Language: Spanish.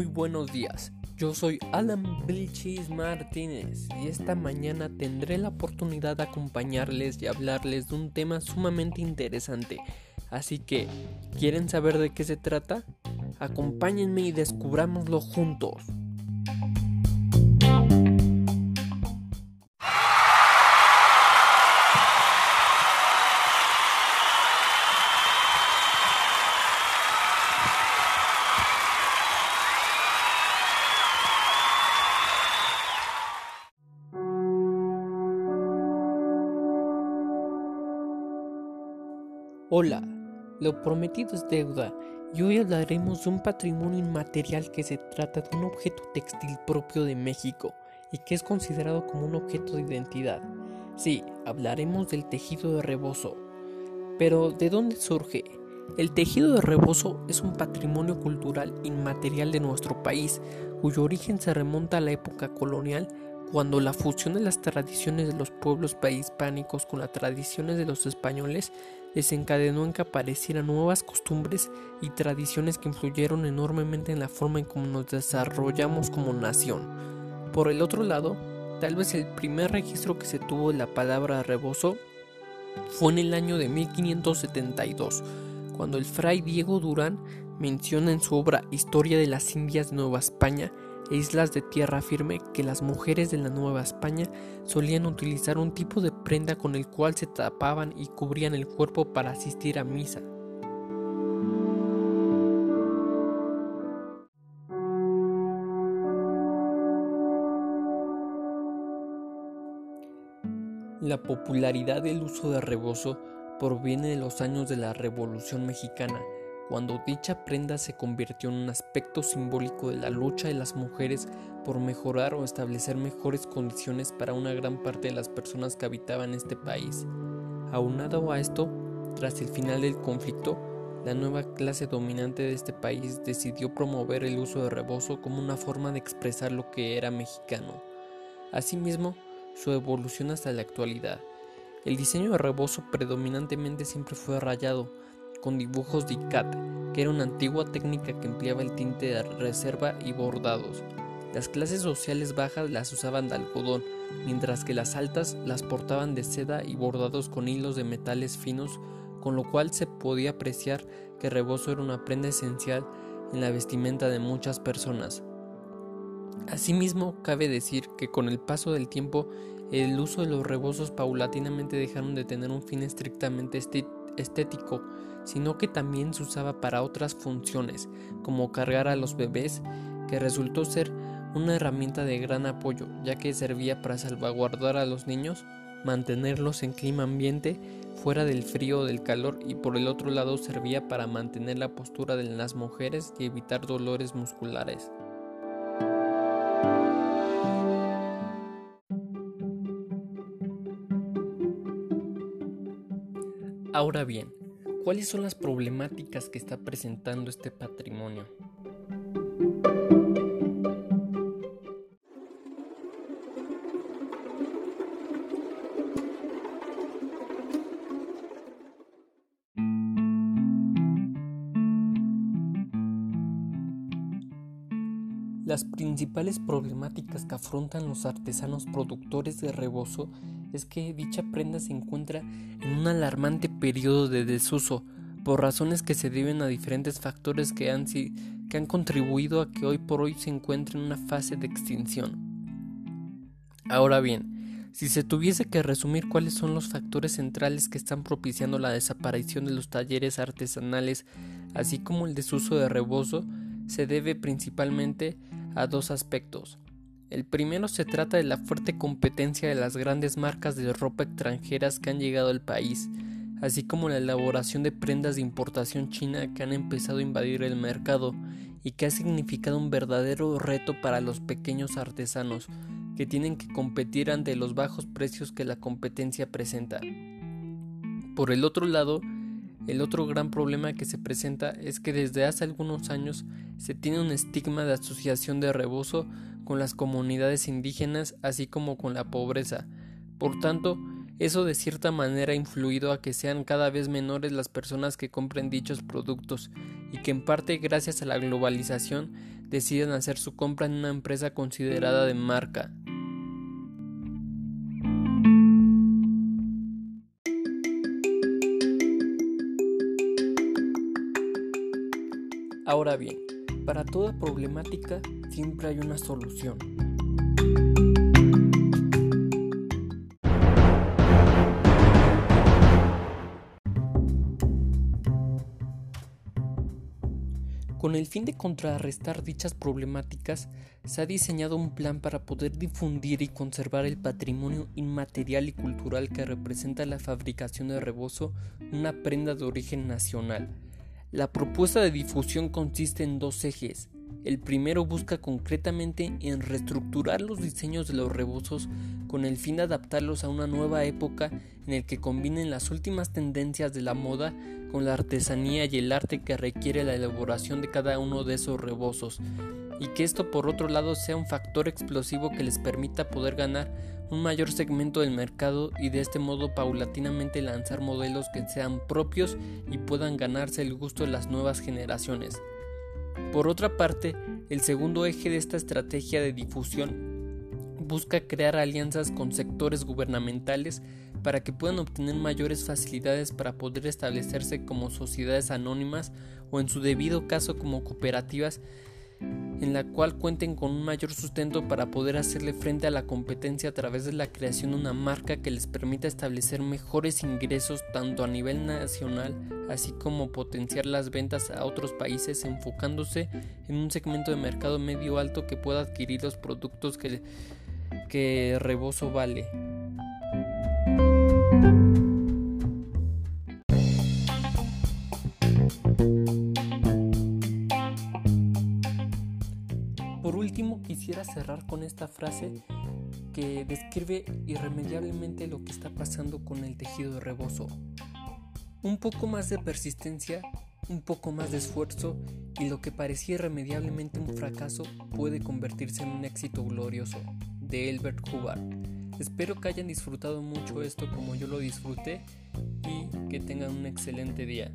Muy buenos días, yo soy Alan Vilchis Martínez y esta mañana tendré la oportunidad de acompañarles y hablarles de un tema sumamente interesante. Así que, ¿quieren saber de qué se trata? Acompáñenme y descubrámoslo juntos. Hola, lo prometido es deuda y hoy hablaremos de un patrimonio inmaterial que se trata de un objeto textil propio de México y que es considerado como un objeto de identidad. Sí, hablaremos del tejido de rebozo. Pero, ¿de dónde surge? El tejido de rebozo es un patrimonio cultural inmaterial de nuestro país, cuyo origen se remonta a la época colonial cuando la fusión de las tradiciones de los pueblos prehispánicos con las tradiciones de los españoles desencadenó en que aparecieran nuevas costumbres y tradiciones que influyeron enormemente en la forma en cómo nos desarrollamos como nación. Por el otro lado, tal vez el primer registro que se tuvo de la palabra rebozo fue en el año de 1572, cuando el fray Diego Durán menciona en su obra Historia de las Indias de Nueva España islas de tierra firme que las mujeres de la Nueva España solían utilizar un tipo de prenda con el cual se tapaban y cubrían el cuerpo para asistir a misa. La popularidad del uso de rebozo proviene de los años de la Revolución Mexicana, cuando dicha prenda se convirtió en un aspecto simbólico de la lucha de las mujeres por mejorar o establecer mejores condiciones para una gran parte de las personas que habitaban este país. Aunado a esto, tras el final del conflicto, la nueva clase dominante de este país decidió promover el uso de rebozo como una forma de expresar lo que era mexicano. Asimismo, su evolución hasta la actualidad. El diseño de rebozo predominantemente siempre fue rayado, con dibujos de ICAT, que era una antigua técnica que empleaba el tinte de reserva y bordados. Las clases sociales bajas las usaban de algodón, mientras que las altas las portaban de seda y bordados con hilos de metales finos, con lo cual se podía apreciar que el rebozo era una prenda esencial en la vestimenta de muchas personas. Asimismo, cabe decir que con el paso del tiempo, el uso de los rebozos paulatinamente dejaron de tener un fin estrictamente estético, sino que también se usaba para otras funciones, como cargar a los bebés, que resultó ser una herramienta de gran apoyo, ya que servía para salvaguardar a los niños, mantenerlos en clima ambiente, fuera del frío o del calor, y por el otro lado servía para mantener la postura de las mujeres y evitar dolores musculares. Ahora bien, ¿cuáles son las problemáticas que está presentando este patrimonio? Las principales problemáticas que afrontan los artesanos productores de rebozo es que dicha prenda se encuentra en un alarmante periodo de desuso por razones que se deben a diferentes factores que han, que han contribuido a que hoy por hoy se encuentre en una fase de extinción. Ahora bien, si se tuviese que resumir cuáles son los factores centrales que están propiciando la desaparición de los talleres artesanales, así como el desuso de rebozo, se debe principalmente a dos aspectos. El primero se trata de la fuerte competencia de las grandes marcas de ropa extranjeras que han llegado al país, así como la elaboración de prendas de importación china que han empezado a invadir el mercado y que ha significado un verdadero reto para los pequeños artesanos, que tienen que competir ante los bajos precios que la competencia presenta. Por el otro lado, el otro gran problema que se presenta es que desde hace algunos años se tiene un estigma de asociación de rebozo con las comunidades indígenas así como con la pobreza. Por tanto, Eso de cierta manera ha influido a que sean cada vez menores las personas que compren dichos productos y que en parte gracias a la globalización deciden hacer su compra en una empresa considerada de marca. Ahora bien, para toda problemática siempre hay una solución. Con el fin de contrarrestar dichas problemáticas, se ha diseñado un plan para poder difundir y conservar el patrimonio inmaterial y cultural que representa la fabricación de rebozo, una prenda de origen nacional. La propuesta de difusión consiste en dos ejes. El primero busca concretamente en reestructurar los diseños de los rebozos con el fin de adaptarlos a una nueva época en el que combinen las últimas tendencias de la moda con la artesanía y el arte que requiere la elaboración de cada uno de esos rebozos, y que esto por otro lado sea un factor explosivo que les permita poder ganar un mayor segmento del mercado y de este modo paulatinamente lanzar modelos que sean propios y puedan ganarse el gusto de las nuevas generaciones. Por otra parte, el segundo eje de esta estrategia de difusión busca crear alianzas con sectores gubernamentales para que puedan obtener mayores facilidades para poder establecerse como sociedades anónimas o en su debido caso como cooperativas en la cual cuenten con un mayor sustento para poder hacerle frente a la competencia a través de la creación de una marca que les permita establecer mejores ingresos tanto a nivel nacional así como potenciar las ventas a otros países enfocándose en un segmento de mercado medio alto que pueda adquirir los productos que, que Rebozo vale. Por último, quisiera cerrar con esta frase que describe irremediablemente lo que está pasando con el tejido de rebozo. Un poco más de persistencia, un poco más de esfuerzo y lo que parecía irremediablemente un fracaso puede convertirse en un éxito glorioso. De Elbert Hubbard. Espero que hayan disfrutado mucho esto como yo lo disfruté y que tengan un excelente día.